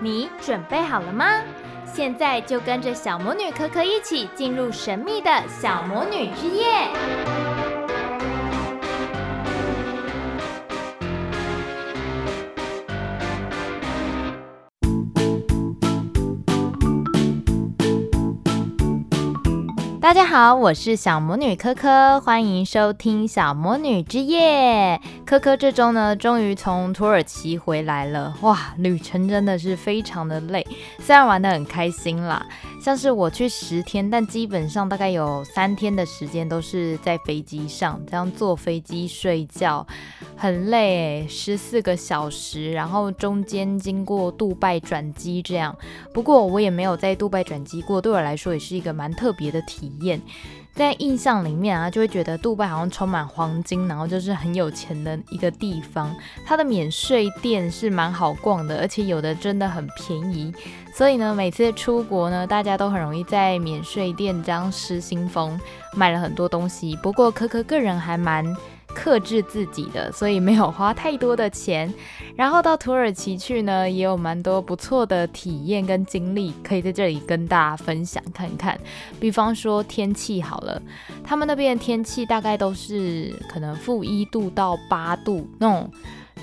你准备好了吗？现在就跟着小魔女可可一起进入神秘的小魔女之夜。大家好，我是小魔女柯柯，欢迎收听小魔女之夜。柯柯这周呢，终于从土耳其回来了，哇，旅程真的是非常的累，虽然玩得很开心啦。像是我去十天，但基本上大概有三天的时间都是在飞机上，这样坐飞机睡觉，很累，十四个小时，然后中间经过杜拜转机这样。不过我也没有在杜拜转机过，对我来说也是一个蛮特别的体验。在印象里面啊，就会觉得杜拜好像充满黄金，然后就是很有钱的一个地方。它的免税店是蛮好逛的，而且有的真的很便宜。所以呢，每次出国呢，大家都很容易在免税店这样失心疯，买了很多东西。不过柯柯个人还蛮克制自己的，所以没有花太多的钱。然后到土耳其去呢，也有蛮多不错的体验跟经历，可以在这里跟大家分享看看。比方说天气好了，他们那边的天气大概都是可能负一度到八度那种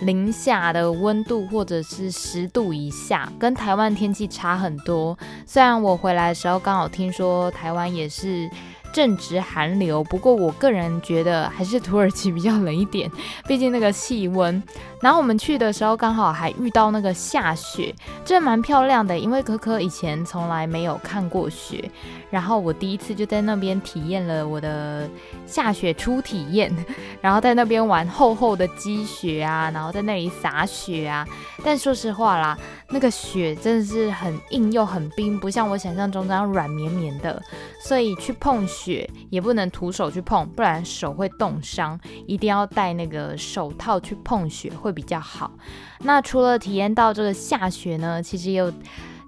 零下的温度，或者是十度以下，跟台湾天气差很多。虽然我回来的时候刚好听说台湾也是。正值寒流，不过我个人觉得还是土耳其比较冷一点，毕竟那个气温。然后我们去的时候刚好还遇到那个下雪，这蛮漂亮的，因为可可以前从来没有看过雪，然后我第一次就在那边体验了我的下雪初体验，然后在那边玩厚厚的积雪啊，然后在那里撒雪啊。但说实话啦，那个雪真的是很硬又很冰，不像我想象中这样软绵绵的，所以去碰雪也不能徒手去碰，不然手会冻伤，一定要戴那个手套去碰雪。会比较好。那除了体验到这个下雪呢，其实也有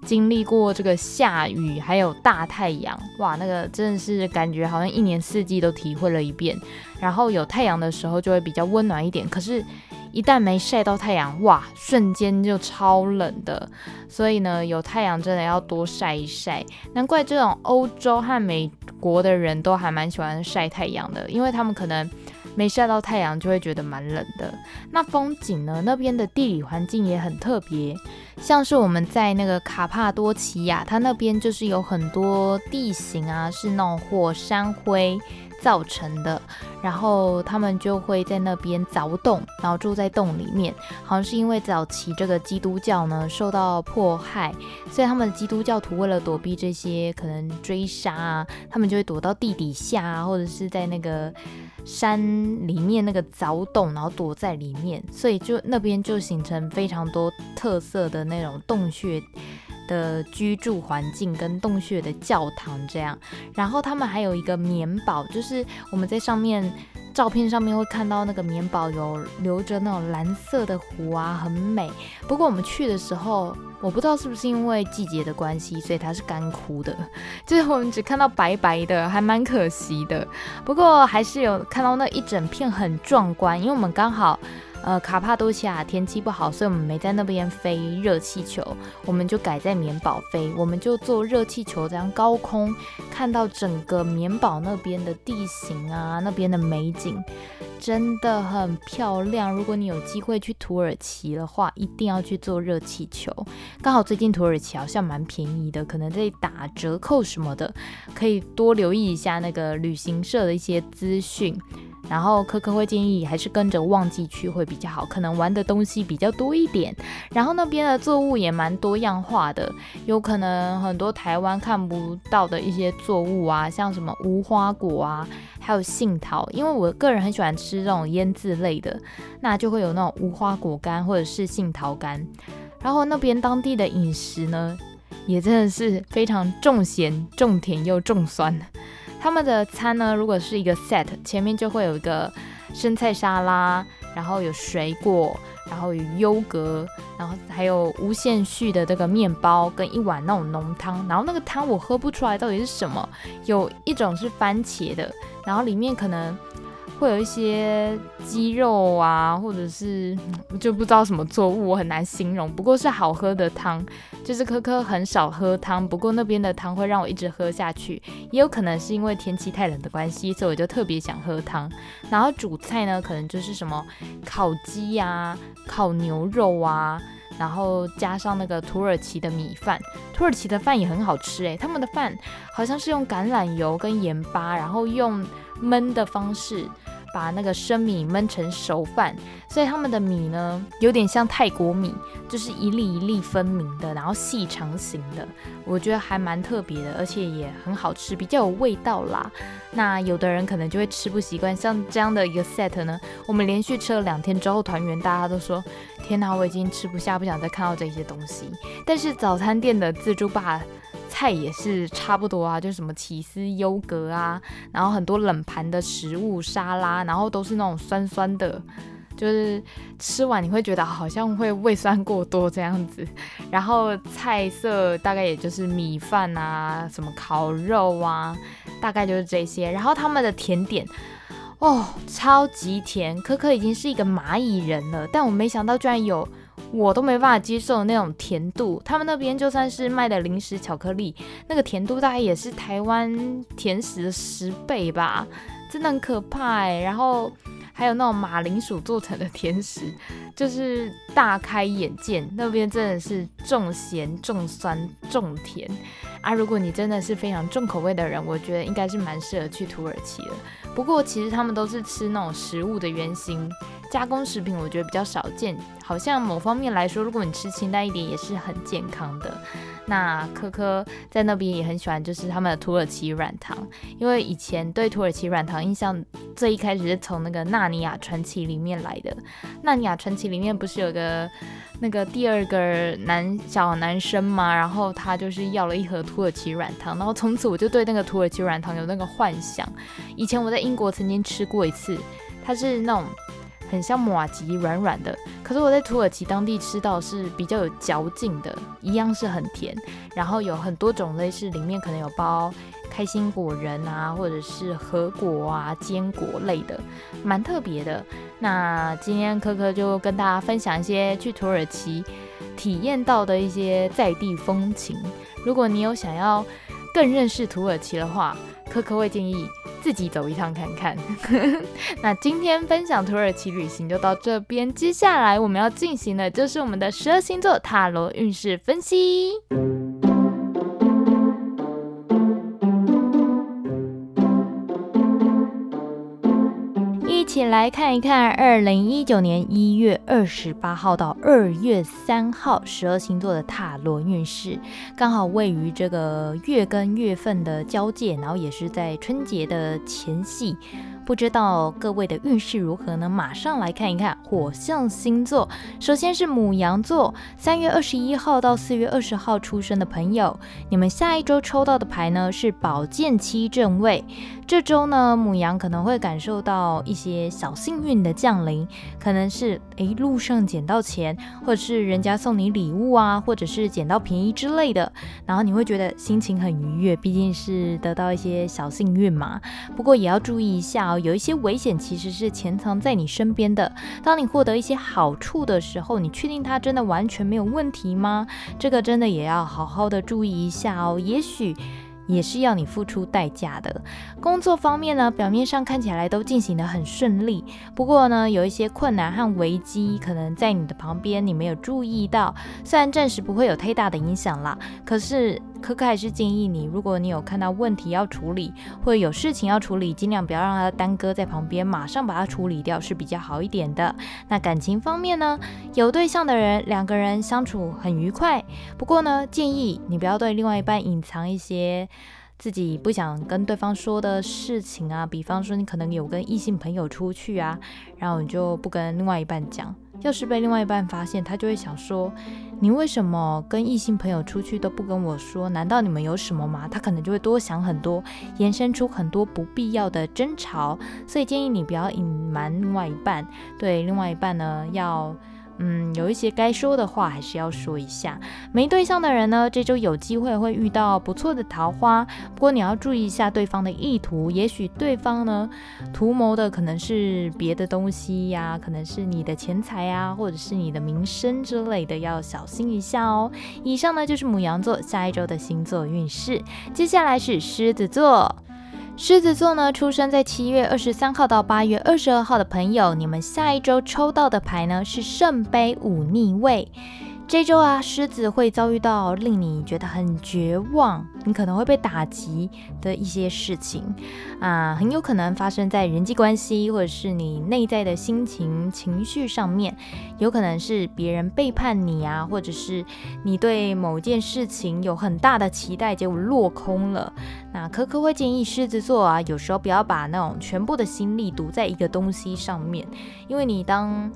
经历过这个下雨，还有大太阳。哇，那个真的是感觉好像一年四季都体会了一遍。然后有太阳的时候就会比较温暖一点，可是，一旦没晒到太阳，哇，瞬间就超冷的。所以呢，有太阳真的要多晒一晒。难怪这种欧洲和美国的人都还蛮喜欢晒太阳的，因为他们可能。没晒到太阳就会觉得蛮冷的。那风景呢？那边的地理环境也很特别，像是我们在那个卡帕多奇亚，它那边就是有很多地形啊，是那种火山灰造成的，然后他们就会在那边凿洞，然后住在洞里面。好像是因为早期这个基督教呢受到迫害，所以他们的基督教徒为了躲避这些可能追杀啊，他们就会躲到地底下啊，或者是在那个。山里面那个凿洞，然后躲在里面，所以就那边就形成非常多特色的那种洞穴的居住环境跟洞穴的教堂这样。然后他们还有一个棉堡，就是我们在上面照片上面会看到那个棉堡有留着那种蓝色的湖啊，很美。不过我们去的时候。我不知道是不是因为季节的关系，所以它是干枯的，就是我们只看到白白的，还蛮可惜的。不过还是有看到那一整片很壮观，因为我们刚好，呃，卡帕多奇亚天气不好，所以我们没在那边飞热气球，我们就改在棉堡飞，我们就坐热气球这样高空看到整个棉堡那边的地形啊，那边的美景。真的很漂亮。如果你有机会去土耳其的话，一定要去坐热气球。刚好最近土耳其好像蛮便宜的，可能在打折扣什么的，可以多留意一下那个旅行社的一些资讯。然后柯柯会建议还是跟着旺季去会比较好，可能玩的东西比较多一点。然后那边的作物也蛮多样化的，有可能很多台湾看不到的一些作物啊，像什么无花果啊，还有杏桃。因为我个人很喜欢吃这种腌制类的，那就会有那种无花果干或者是杏桃干。然后那边当地的饮食呢，也真的是非常重咸、重甜又重酸。他们的餐呢，如果是一个 set，前面就会有一个生菜沙拉，然后有水果，然后有优格，然后还有无限续的这个面包跟一碗那种浓汤。然后那个汤我喝不出来到底是什么，有一种是番茄的，然后里面可能会有一些鸡肉啊，或者是就不知道什么作物，我很难形容。不过是好喝的汤，就是科科很少喝汤，不过那边的汤会让我一直喝下去。也有可能是因为天气太冷的关系，所以我就特别想喝汤。然后主菜呢，可能就是什么烤鸡呀、烤牛肉啊。然后加上那个土耳其的米饭，土耳其的饭也很好吃诶，他们的饭好像是用橄榄油跟盐巴，然后用焖的方式。把那个生米焖成熟饭，所以他们的米呢，有点像泰国米，就是一粒一粒分明的，然后细长型的，我觉得还蛮特别的，而且也很好吃，比较有味道啦。那有的人可能就会吃不习惯，像这样的一个 set 呢，我们连续吃了两天之后团圆，大家都说天哪，我已经吃不下，不想再看到这些东西。但是早餐店的自助吧。菜也是差不多啊，就是什么起司优格啊，然后很多冷盘的食物沙拉，然后都是那种酸酸的，就是吃完你会觉得好像会胃酸过多这样子。然后菜色大概也就是米饭啊，什么烤肉啊，大概就是这些。然后他们的甜点哦，超级甜，可可已经是一个蚂蚁人了，但我没想到居然有。我都没办法接受那种甜度，他们那边就算是卖的零食巧克力，那个甜度大概也是台湾甜食的十倍吧，真的很可怕欸。然后还有那种马铃薯做成的甜食，就是大开眼界。那边真的是重咸、重酸、重甜啊！如果你真的是非常重口味的人，我觉得应该是蛮适合去土耳其的。不过其实他们都是吃那种食物的原型。加工食品我觉得比较少见，好像某方面来说，如果你吃清淡一点也是很健康的。那科科在那边也很喜欢，就是他们的土耳其软糖，因为以前对土耳其软糖印象最一开始是从那个《纳尼亚传奇》里面来的。《纳尼亚传奇》里面不是有个那个第二个男小男生吗？然后他就是要了一盒土耳其软糖，然后从此我就对那个土耳其软糖有那个幻想。以前我在英国曾经吃过一次，它是那种。很像马吉软软的，可是我在土耳其当地吃到是比较有嚼劲的，一样是很甜，然后有很多种类，是里面可能有包开心果仁啊，或者是核果啊、坚果类的，蛮特别的。那今天科科就跟大家分享一些去土耳其体验到的一些在地风情。如果你有想要更认识土耳其的话，科科会建议。自己走一趟看看。那今天分享土耳其旅行就到这边，接下来我们要进行的就是我们的十二星座塔罗运势分析。来看一看二零一九年一月二十八号到二月三号十二星座的塔罗运势，刚好位于这个月跟月份的交界，然后也是在春节的前夕。不知道各位的运势如何呢？马上来看一看火象星座。首先是母羊座，三月二十一号到四月二十号出生的朋友，你们下一周抽到的牌呢是宝剑七正位。这周呢，母羊可能会感受到一些小幸运的降临，可能是诶路上捡到钱，或者是人家送你礼物啊，或者是捡到便宜之类的，然后你会觉得心情很愉悦，毕竟是得到一些小幸运嘛。不过也要注意一下哦。有一些危险其实是潜藏在你身边的。当你获得一些好处的时候，你确定它真的完全没有问题吗？这个真的也要好好的注意一下哦。也许。也是要你付出代价的。工作方面呢，表面上看起来都进行得很顺利，不过呢，有一些困难和危机可能在你的旁边，你没有注意到。虽然暂时不会有太大的影响啦，可是可可还是建议你，如果你有看到问题要处理，或者有事情要处理，尽量不要让它耽搁在旁边，马上把它处理掉是比较好一点的。那感情方面呢，有对象的人，两个人相处很愉快，不过呢，建议你不要对另外一半隐藏一些。自己不想跟对方说的事情啊，比方说你可能有跟异性朋友出去啊，然后你就不跟另外一半讲。要是被另外一半发现，他就会想说，你为什么跟异性朋友出去都不跟我说？难道你们有什么吗？他可能就会多想很多，延伸出很多不必要的争吵。所以建议你不要隐瞒另外一半，对另外一半呢要。嗯，有一些该说的话还是要说一下。没对象的人呢，这周有机会会遇到不错的桃花，不过你要注意一下对方的意图，也许对方呢图谋的可能是别的东西呀，可能是你的钱财呀，或者是你的名声之类的，要小心一下哦。以上呢就是母羊座下一周的星座运势，接下来是狮子座。狮子座呢，出生在七月二十三号到八月二十二号的朋友，你们下一周抽到的牌呢是圣杯五逆位。这周啊，狮子会遭遇到令你觉得很绝望，你可能会被打击的一些事情啊，很有可能发生在人际关系或者是你内在的心情情绪上面，有可能是别人背叛你啊，或者是你对某件事情有很大的期待，结果落空了。那可可会建议狮子座啊，有时候不要把那种全部的心力赌在一个东西上面，因为你当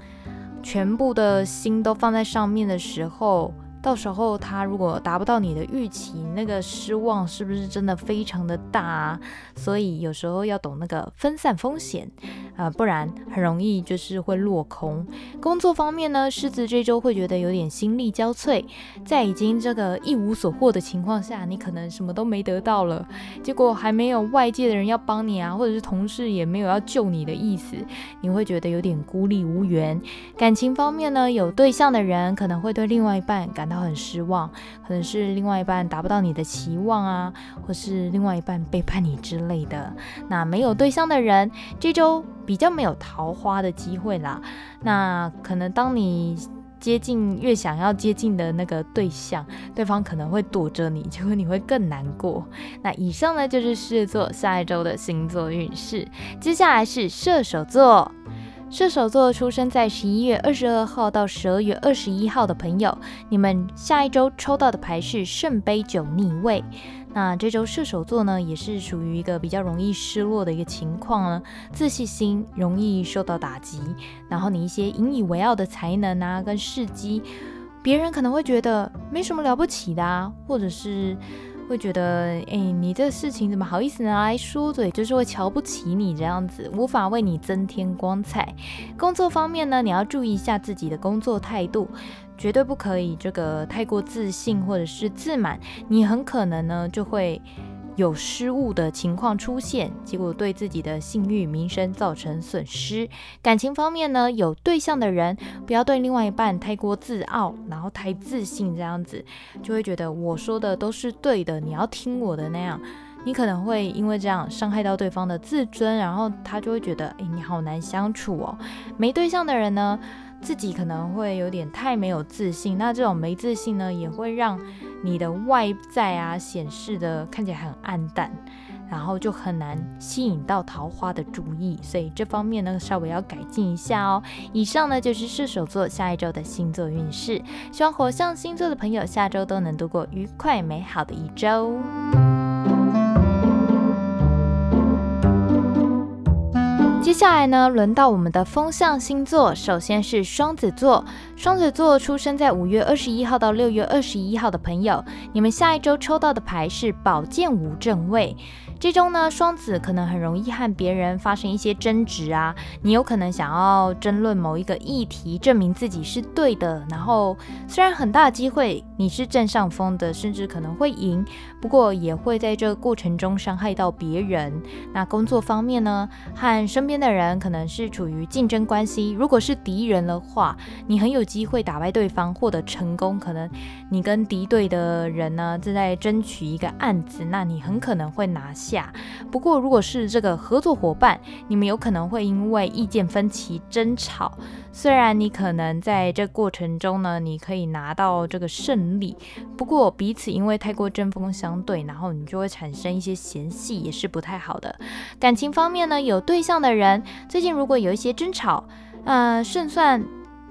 全部的心都放在上面的时候，到时候他如果达不到你的预期，那个失望是不是真的非常的大啊？所以有时候要懂那个分散风险。啊、不然很容易就是会落空。工作方面呢，狮子这周会觉得有点心力交瘁，在已经这个一无所获的情况下，你可能什么都没得到了，结果还没有外界的人要帮你啊，或者是同事也没有要救你的意思，你会觉得有点孤立无援。感情方面呢，有对象的人可能会对另外一半感很失望，可能是另外一半达不到你的期望啊，或是另外一半背叛你之类的。那没有对象的人，这周。比较没有桃花的机会啦，那可能当你接近越想要接近的那个对象，对方可能会躲着你，结果你会更难过。那以上呢就是狮子座下一周的星座运势，接下来是射手座。射手座出生在十一月二十二号到十二月二十一号的朋友，你们下一周抽到的牌是圣杯九逆位。那这周射手座呢，也是属于一个比较容易失落的一个情况呢，自信心容易受到打击，然后你一些引以为傲的才能啊，跟事迹，别人可能会觉得没什么了不起的啊，或者是。会觉得，哎，你这事情怎么好意思拿来说嘴？就是会瞧不起你这样子，无法为你增添光彩。工作方面呢，你要注意一下自己的工作态度，绝对不可以这个太过自信或者是自满，你很可能呢就会。有失误的情况出现，结果对自己的信誉、名声造成损失。感情方面呢，有对象的人不要对另外一半太过自傲，然后太自信，这样子就会觉得我说的都是对的，你要听我的那样，你可能会因为这样伤害到对方的自尊，然后他就会觉得，哎，你好难相处哦。没对象的人呢，自己可能会有点太没有自信，那这种没自信呢，也会让。你的外在啊显示的看起来很暗淡，然后就很难吸引到桃花的注意，所以这方面呢稍微要改进一下哦。以上呢就是射手座下一周的星座运势，希望火象星座的朋友下周都能度过愉快美好的一周。接下来呢，轮到我们的风象星座，首先是双子座。双子座出生在五月二十一号到六月二十一号的朋友，你们下一周抽到的牌是宝剑五正位。这周呢，双子可能很容易和别人发生一些争执啊，你有可能想要争论某一个议题，证明自己是对的。然后虽然很大的机会你是占上风的，甚至可能会赢，不过也会在这个过程中伤害到别人。那工作方面呢，和身边的人可能是处于竞争关系，如果是敌人的话，你很有机会打败对方，获得成功。可能你跟敌对的人呢正在争取一个案子，那你很可能会拿下。不过，如果是这个合作伙伴，你们有可能会因为意见分歧争吵。虽然你可能在这过程中呢，你可以拿到这个胜利，不过彼此因为太过针锋相对，然后你就会产生一些嫌隙，也是不太好的。感情方面呢，有对象的人最近如果有一些争吵，呃，胜算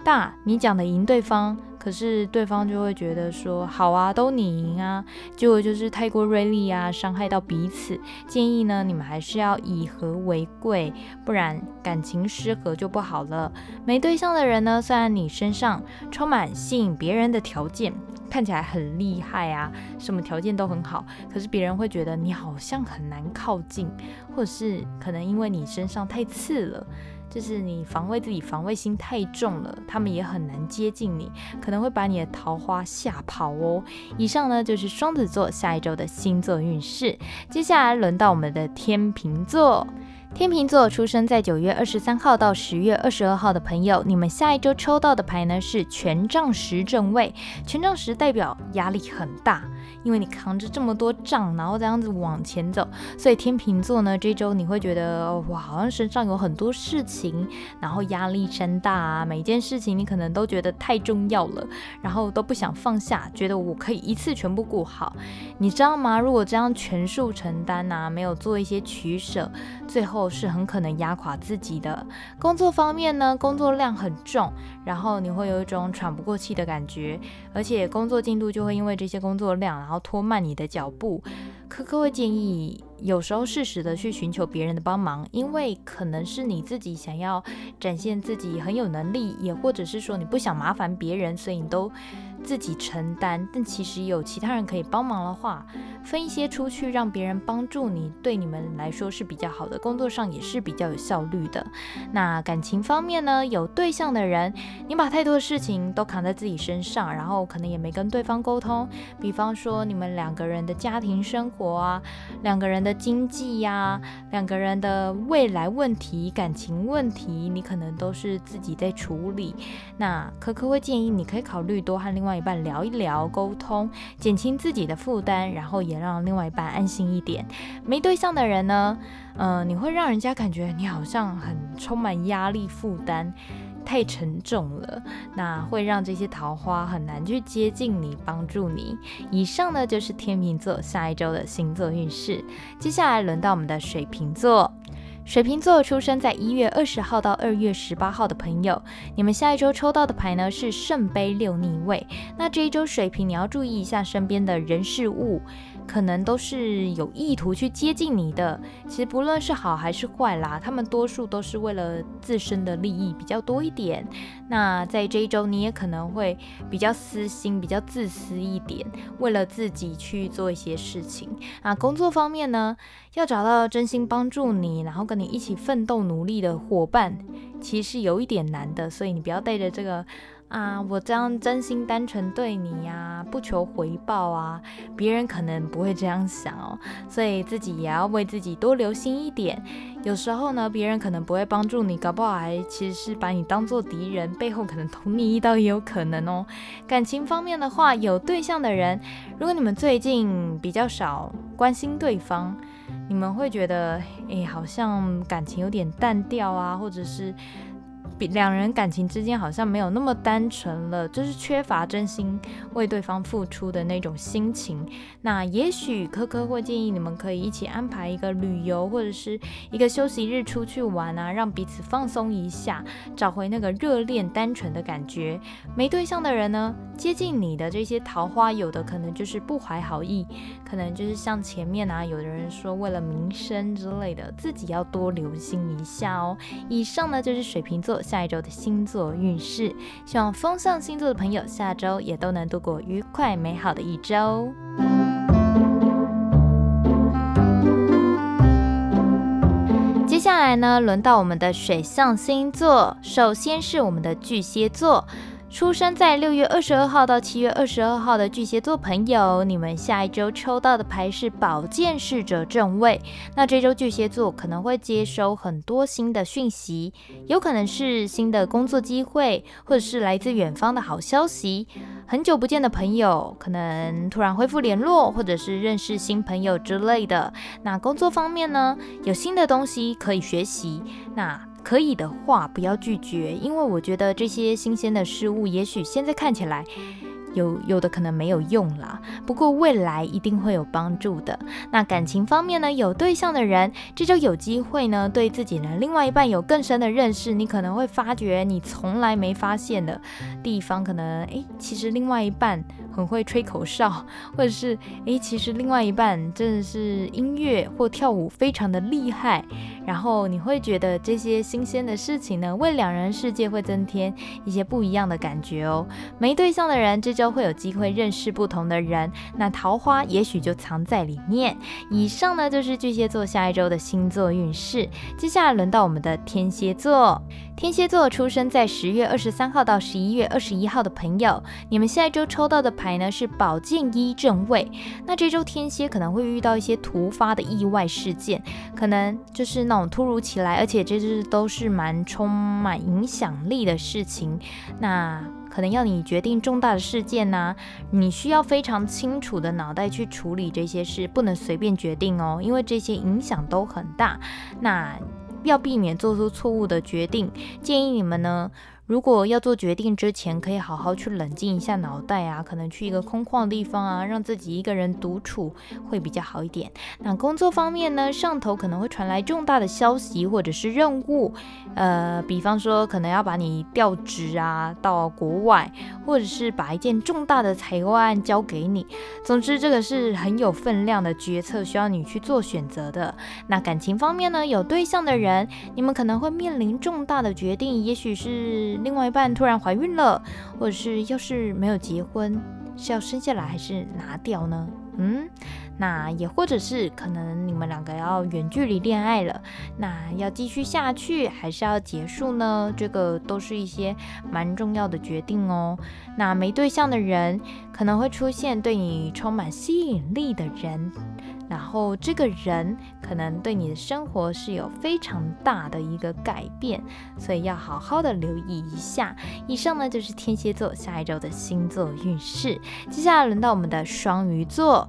大，你讲的赢对方。可是对方就会觉得说好啊，都你赢啊，结果就是太过锐利啊，伤害到彼此。建议呢，你们还是要以和为贵，不然感情失和就不好了。没对象的人呢，虽然你身上充满吸引别人的条件，看起来很厉害啊，什么条件都很好，可是别人会觉得你好像很难靠近，或者是可能因为你身上太刺了。就是你防卫自己，防卫心太重了，他们也很难接近你，可能会把你的桃花吓跑哦。以上呢就是双子座下一周的星座运势，接下来轮到我们的天秤座。天秤座出生在九月二十三号到十月二十二号的朋友，你们下一周抽到的牌呢是权杖十正位。权杖十代表压力很大，因为你扛着这么多杖，然后这样子往前走，所以天秤座呢这周你会觉得哇，好像身上有很多事情，然后压力山大啊，每件事情你可能都觉得太重要了，然后都不想放下，觉得我可以一次全部顾好。你知道吗？如果这样全数承担啊，没有做一些取舍，最后。是很可能压垮自己的。工作方面呢，工作量很重，然后你会有一种喘不过气的感觉，而且工作进度就会因为这些工作量，然后拖慢你的脚步。科科会建议，有时候适时的去寻求别人的帮忙，因为可能是你自己想要展现自己很有能力，也或者是说你不想麻烦别人，所以你都。自己承担，但其实有其他人可以帮忙的话，分一些出去，让别人帮助你，对你们来说是比较好的，工作上也是比较有效率的。那感情方面呢？有对象的人，你把太多的事情都扛在自己身上，然后可能也没跟对方沟通。比方说，你们两个人的家庭生活啊，两个人的经济呀、两个人的未来问题、感情问题，你可能都是自己在处理。那科科会建议你可以考虑多和另外。一半聊一聊，沟通，减轻自己的负担，然后也让另外一半安心一点。没对象的人呢，嗯、呃，你会让人家感觉你好像很充满压力、负担太沉重了，那会让这些桃花很难去接近你、帮助你。以上呢就是天秤座下一周的星座运势，接下来轮到我们的水瓶座。水瓶座出生在一月二十号到二月十八号的朋友，你们下一周抽到的牌呢是圣杯六逆位。那这一周水瓶你要注意一下身边的人事物。可能都是有意图去接近你的，其实不论是好还是坏啦，他们多数都是为了自身的利益比较多一点。那在这一周，你也可能会比较私心、比较自私一点，为了自己去做一些事情。啊，工作方面呢，要找到真心帮助你，然后跟你一起奋斗努力的伙伴，其实有一点难的，所以你不要带着这个。啊，我这样真心单纯对你呀、不求回报啊，别人可能不会这样想哦，所以自己也要为自己多留心一点。有时候呢，别人可能不会帮助你，搞不好还其实是把你当做敌人，背后可能捅你一刀也有可能哦。感情方面的话，有对象的人，如果你们最近比较少关心对方，你们会觉得，哎，好像感情有点淡掉啊，或者是。两人感情之间好像没有那么单纯了，就是缺乏真心为对方付出的那种心情。那也许科科会建议你们可以一起安排一个旅游或者是一个休息日出去玩啊，让彼此放松一下，找回那个热恋单纯的感觉。没对象的人呢，接近你的这些桃花，有的可能就是不怀好意，可能就是像前面啊，有的人说为了名声之类的，自己要多留心一下哦。以上呢就是水瓶座。下一周的星座运势，希望风象星座的朋友下周也都能度过愉快美好的一周。接下来呢，轮到我们的水象星座，首先是我们的巨蟹座。出生在六月二十二号到七月二十二号的巨蟹座朋友，你们下一周抽到的牌是宝剑侍者正位。那这周巨蟹座可能会接收很多新的讯息，有可能是新的工作机会，或者是来自远方的好消息。很久不见的朋友可能突然恢复联络，或者是认识新朋友之类的。那工作方面呢，有新的东西可以学习。那可以的话，不要拒绝，因为我觉得这些新鲜的事物，也许现在看起来有有的可能没有用啦，不过未来一定会有帮助的。那感情方面呢，有对象的人，这就有机会呢，对自己的另外一半有更深的认识。你可能会发觉你从来没发现的地方，可能诶，其实另外一半很会吹口哨，或者是诶，其实另外一半真的是音乐或跳舞非常的厉害，然后你会觉得这些新鲜的事情呢，为两人世界会增添一些不一样的感觉哦。没对象的人这周会有机会认识不同的人，那桃花也许就藏在里面。以上呢就是巨蟹座下一周的星座运势，接下来轮到我们的天蝎座。天蝎座出生在十月二十三号到十一月二十一号的朋友，你们下一周抽到的牌呢是宝剑一正位。那这周天蝎可能会遇到一些突发的意外事件，可能就是那种突如其来，而且这是都是蛮充满影响力的事情。那可能要你决定重大的事件呢、啊，你需要非常清楚的脑袋去处理这些事，不能随便决定哦，因为这些影响都很大。那要避免做出错误的决定，建议你们呢，如果要做决定之前，可以好好去冷静一下脑袋啊，可能去一个空旷的地方啊，让自己一个人独处会比较好一点。那工作方面呢，上头可能会传来重大的消息或者是任务，呃，比方说可能要把你调职啊到国外，或者是把一件重大的财务案交给你。总之，这个是很有分量的决策，需要你去做选择的。那感情方面呢，有对象的人，你们可能会面临重大的决定，也许是。另外一半突然怀孕了，或者是要是没有结婚，是要生下来还是拿掉呢？嗯，那也或者是可能你们两个要远距离恋爱了，那要继续下去还是要结束呢？这个都是一些蛮重要的决定哦。那没对象的人可能会出现对你充满吸引力的人。然后这个人可能对你的生活是有非常大的一个改变，所以要好好的留意一下。以上呢就是天蝎座下一周的星座运势。接下来轮到我们的双鱼座。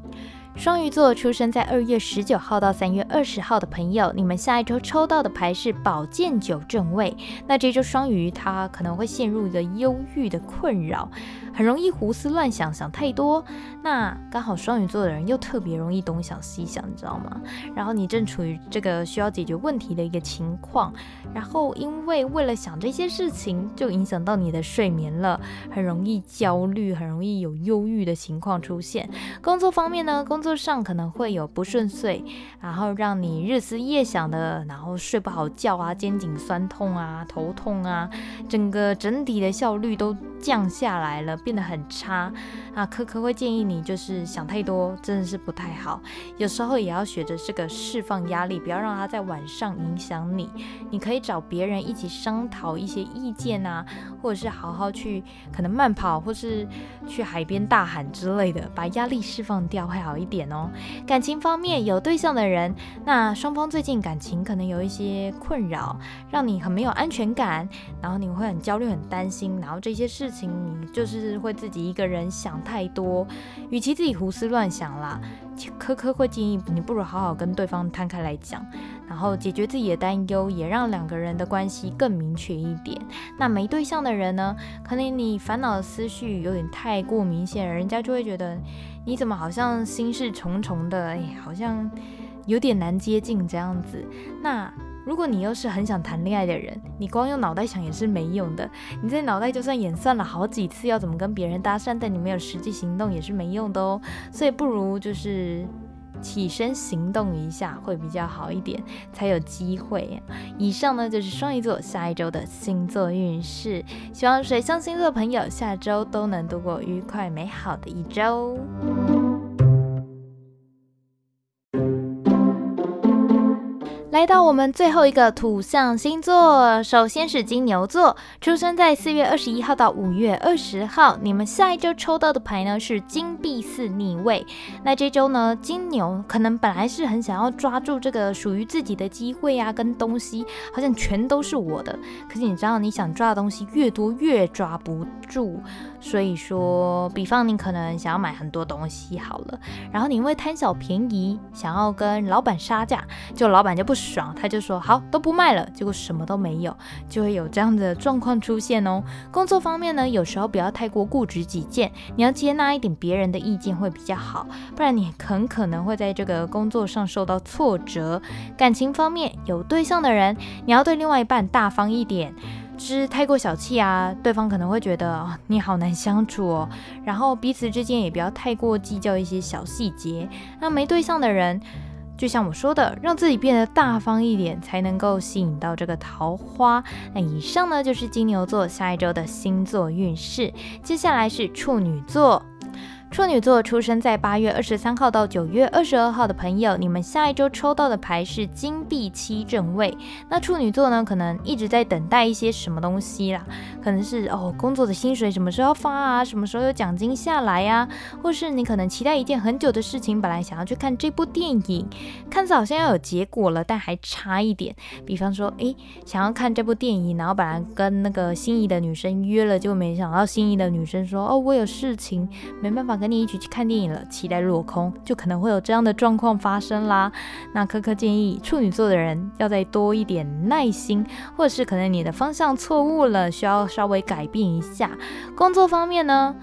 双鱼座出生在二月十九号到三月二十号的朋友，你们下一周抽到的牌是宝剑九正位。那这周双鱼他可能会陷入一个忧郁的困扰，很容易胡思乱想，想太多。那刚好双鱼座的人又特别容易东想西想，你知道吗？然后你正处于这个需要解决问题的一个情况，然后因为为了想这些事情，就影响到你的睡眠了，很容易焦虑，很容易有忧郁的情况出现。工作方面呢，工作上可能会有不顺遂，然后让你日思夜想的，然后睡不好觉啊，肩颈酸痛啊，头痛啊，整个整体的效率都降下来了，变得很差啊。科科会建议你就是想太多，真的是不太好。有时候也要学着这个释放压力，不要让它在晚上影响你。你可以找别人一起商讨一些意见啊，或者是好好去可能慢跑，或是去海边大喊之类的，把压力释放掉会好一。点哦，感情方面有对象的人，那双方最近感情可能有一些困扰，让你很没有安全感，然后你会很焦虑、很担心，然后这些事情你就是会自己一个人想太多，与其自己胡思乱想啦，科科会建议你不如好好跟对方摊开来讲，然后解决自己的担忧，也让两个人的关系更明确一点。那没对象的人呢，可能你烦恼的思绪有点太过明显，人家就会觉得。你怎么好像心事重重的？哎，好像有点难接近这样子。那如果你又是很想谈恋爱的人，你光用脑袋想也是没用的。你在脑袋就算演算了好几次要怎么跟别人搭讪，但你没有实际行动也是没用的哦。所以不如就是。起身行动一下会比较好一点，才有机会。以上呢就是双鱼座下一周的星座运势，希望水象星座朋友下周都能度过愉快美好的一周。来到我们最后一个土象星座，首先是金牛座，出生在四月二十一号到五月二十号，你们下一周抽到的牌呢是金币四逆位。那这周呢，金牛可能本来是很想要抓住这个属于自己的机会啊，跟东西好像全都是我的，可是你知道你想抓的东西越多越抓不住。所以说，比方你可能想要买很多东西好了，然后你因为贪小便宜，想要跟老板杀价，就老板就不爽，他就说好都不卖了，结果什么都没有，就会有这样的状况出现哦。工作方面呢，有时候不要太过固执己见，你要接纳一点别人的意见会比较好，不然你很可能会在这个工作上受到挫折。感情方面，有对象的人，你要对另外一半大方一点。就是太过小气啊，对方可能会觉得，你好难相处哦。然后彼此之间也不要太过计较一些小细节。那没对象的人，就像我说的，让自己变得大方一点，才能够吸引到这个桃花。那以上呢，就是金牛座下一周的星座运势。接下来是处女座。处女座出生在八月二十三号到九月二十二号的朋友，你们下一周抽到的牌是金币七正位。那处女座呢，可能一直在等待一些什么东西啦，可能是哦，工作的薪水什么时候发啊，什么时候有奖金下来呀，或是你可能期待一件很久的事情，本来想要去看这部电影，看似好像要有结果了，但还差一点。比方说，诶，想要看这部电影，然后本来跟那个心仪的女生约了，就没想到心仪的女生说，哦，我有事情，没办法。跟你一起去看电影了，期待落空，就可能会有这样的状况发生啦。那科科建议处女座的人要再多一点耐心，或者是可能你的方向错误了，需要稍微改变一下。工作方面呢？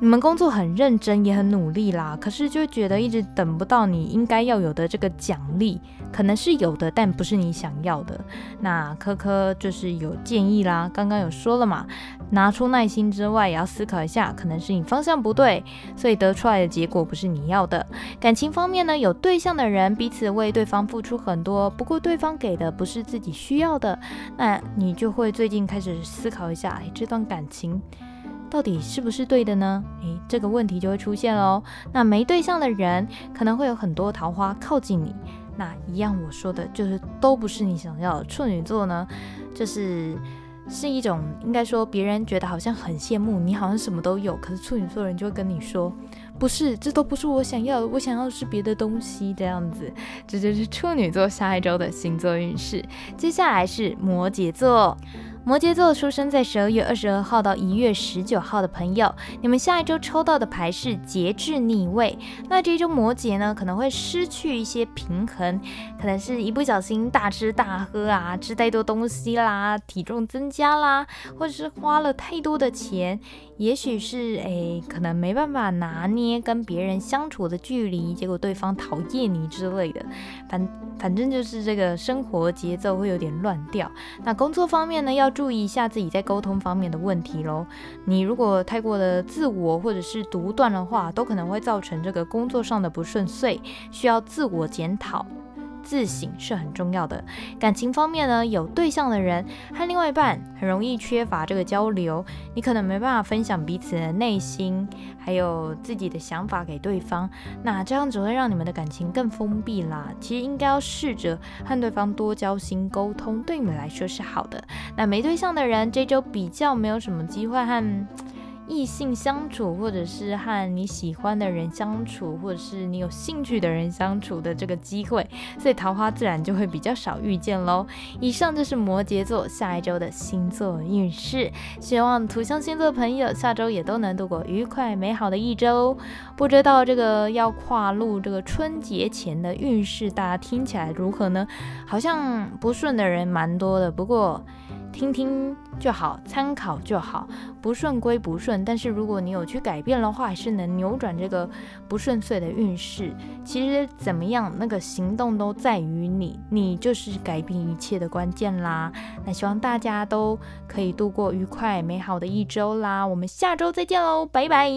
你们工作很认真，也很努力啦，可是就觉得一直等不到你应该要有的这个奖励，可能是有的，但不是你想要的。那科科就是有建议啦，刚刚有说了嘛，拿出耐心之外，也要思考一下，可能是你方向不对，所以得出来的结果不是你要的。感情方面呢，有对象的人彼此为对方付出很多，不过对方给的不是自己需要的，那你就会最近开始思考一下，哎，这段感情。到底是不是对的呢？诶，这个问题就会出现喽。那没对象的人可能会有很多桃花靠近你。那一样我说的就是都不是你想要的。处女座呢，就是是一种应该说别人觉得好像很羡慕你，好像什么都有。可是处女座人就会跟你说，不是，这都不是我想要的，我想要的是别的东西。这样子，这就是处女座下一周的星座运势。接下来是摩羯座。摩羯座出生在十二月二十二号到一月十九号的朋友，你们下一周抽到的牌是节制逆位。那这一周摩羯呢，可能会失去一些平衡，可能是一不小心大吃大喝啊，吃太多东西啦，体重增加啦，或者是花了太多的钱。也许是诶，可能没办法拿捏跟别人相处的距离，结果对方讨厌你之类的。反反正就是这个生活节奏会有点乱掉。那工作方面呢，要注意一下自己在沟通方面的问题喽。你如果太过的自我或者是独断的话，都可能会造成这个工作上的不顺遂，需要自我检讨。自省是很重要的。感情方面呢，有对象的人和另外一半很容易缺乏这个交流，你可能没办法分享彼此的内心，还有自己的想法给对方，那这样只会让你们的感情更封闭啦。其实应该要试着和对方多交心沟通，对你们来说是好的。那没对象的人这周比较没有什么机会和。异性相处，或者是和你喜欢的人相处，或者是你有兴趣的人相处的这个机会，所以桃花自然就会比较少遇见喽。以上就是摩羯座下一周的星座运势，希望土象星座朋友下周也都能度过愉快美好的一周。不知道这个要跨入这个春节前的运势，大家听起来如何呢？好像不顺的人蛮多的，不过。听听就好，参考就好，不顺归不顺，但是如果你有去改变的话，还是能扭转这个不顺遂的运势。其实怎么样，那个行动都在于你，你就是改变一切的关键啦。那希望大家都可以度过愉快美好的一周啦，我们下周再见喽，拜拜。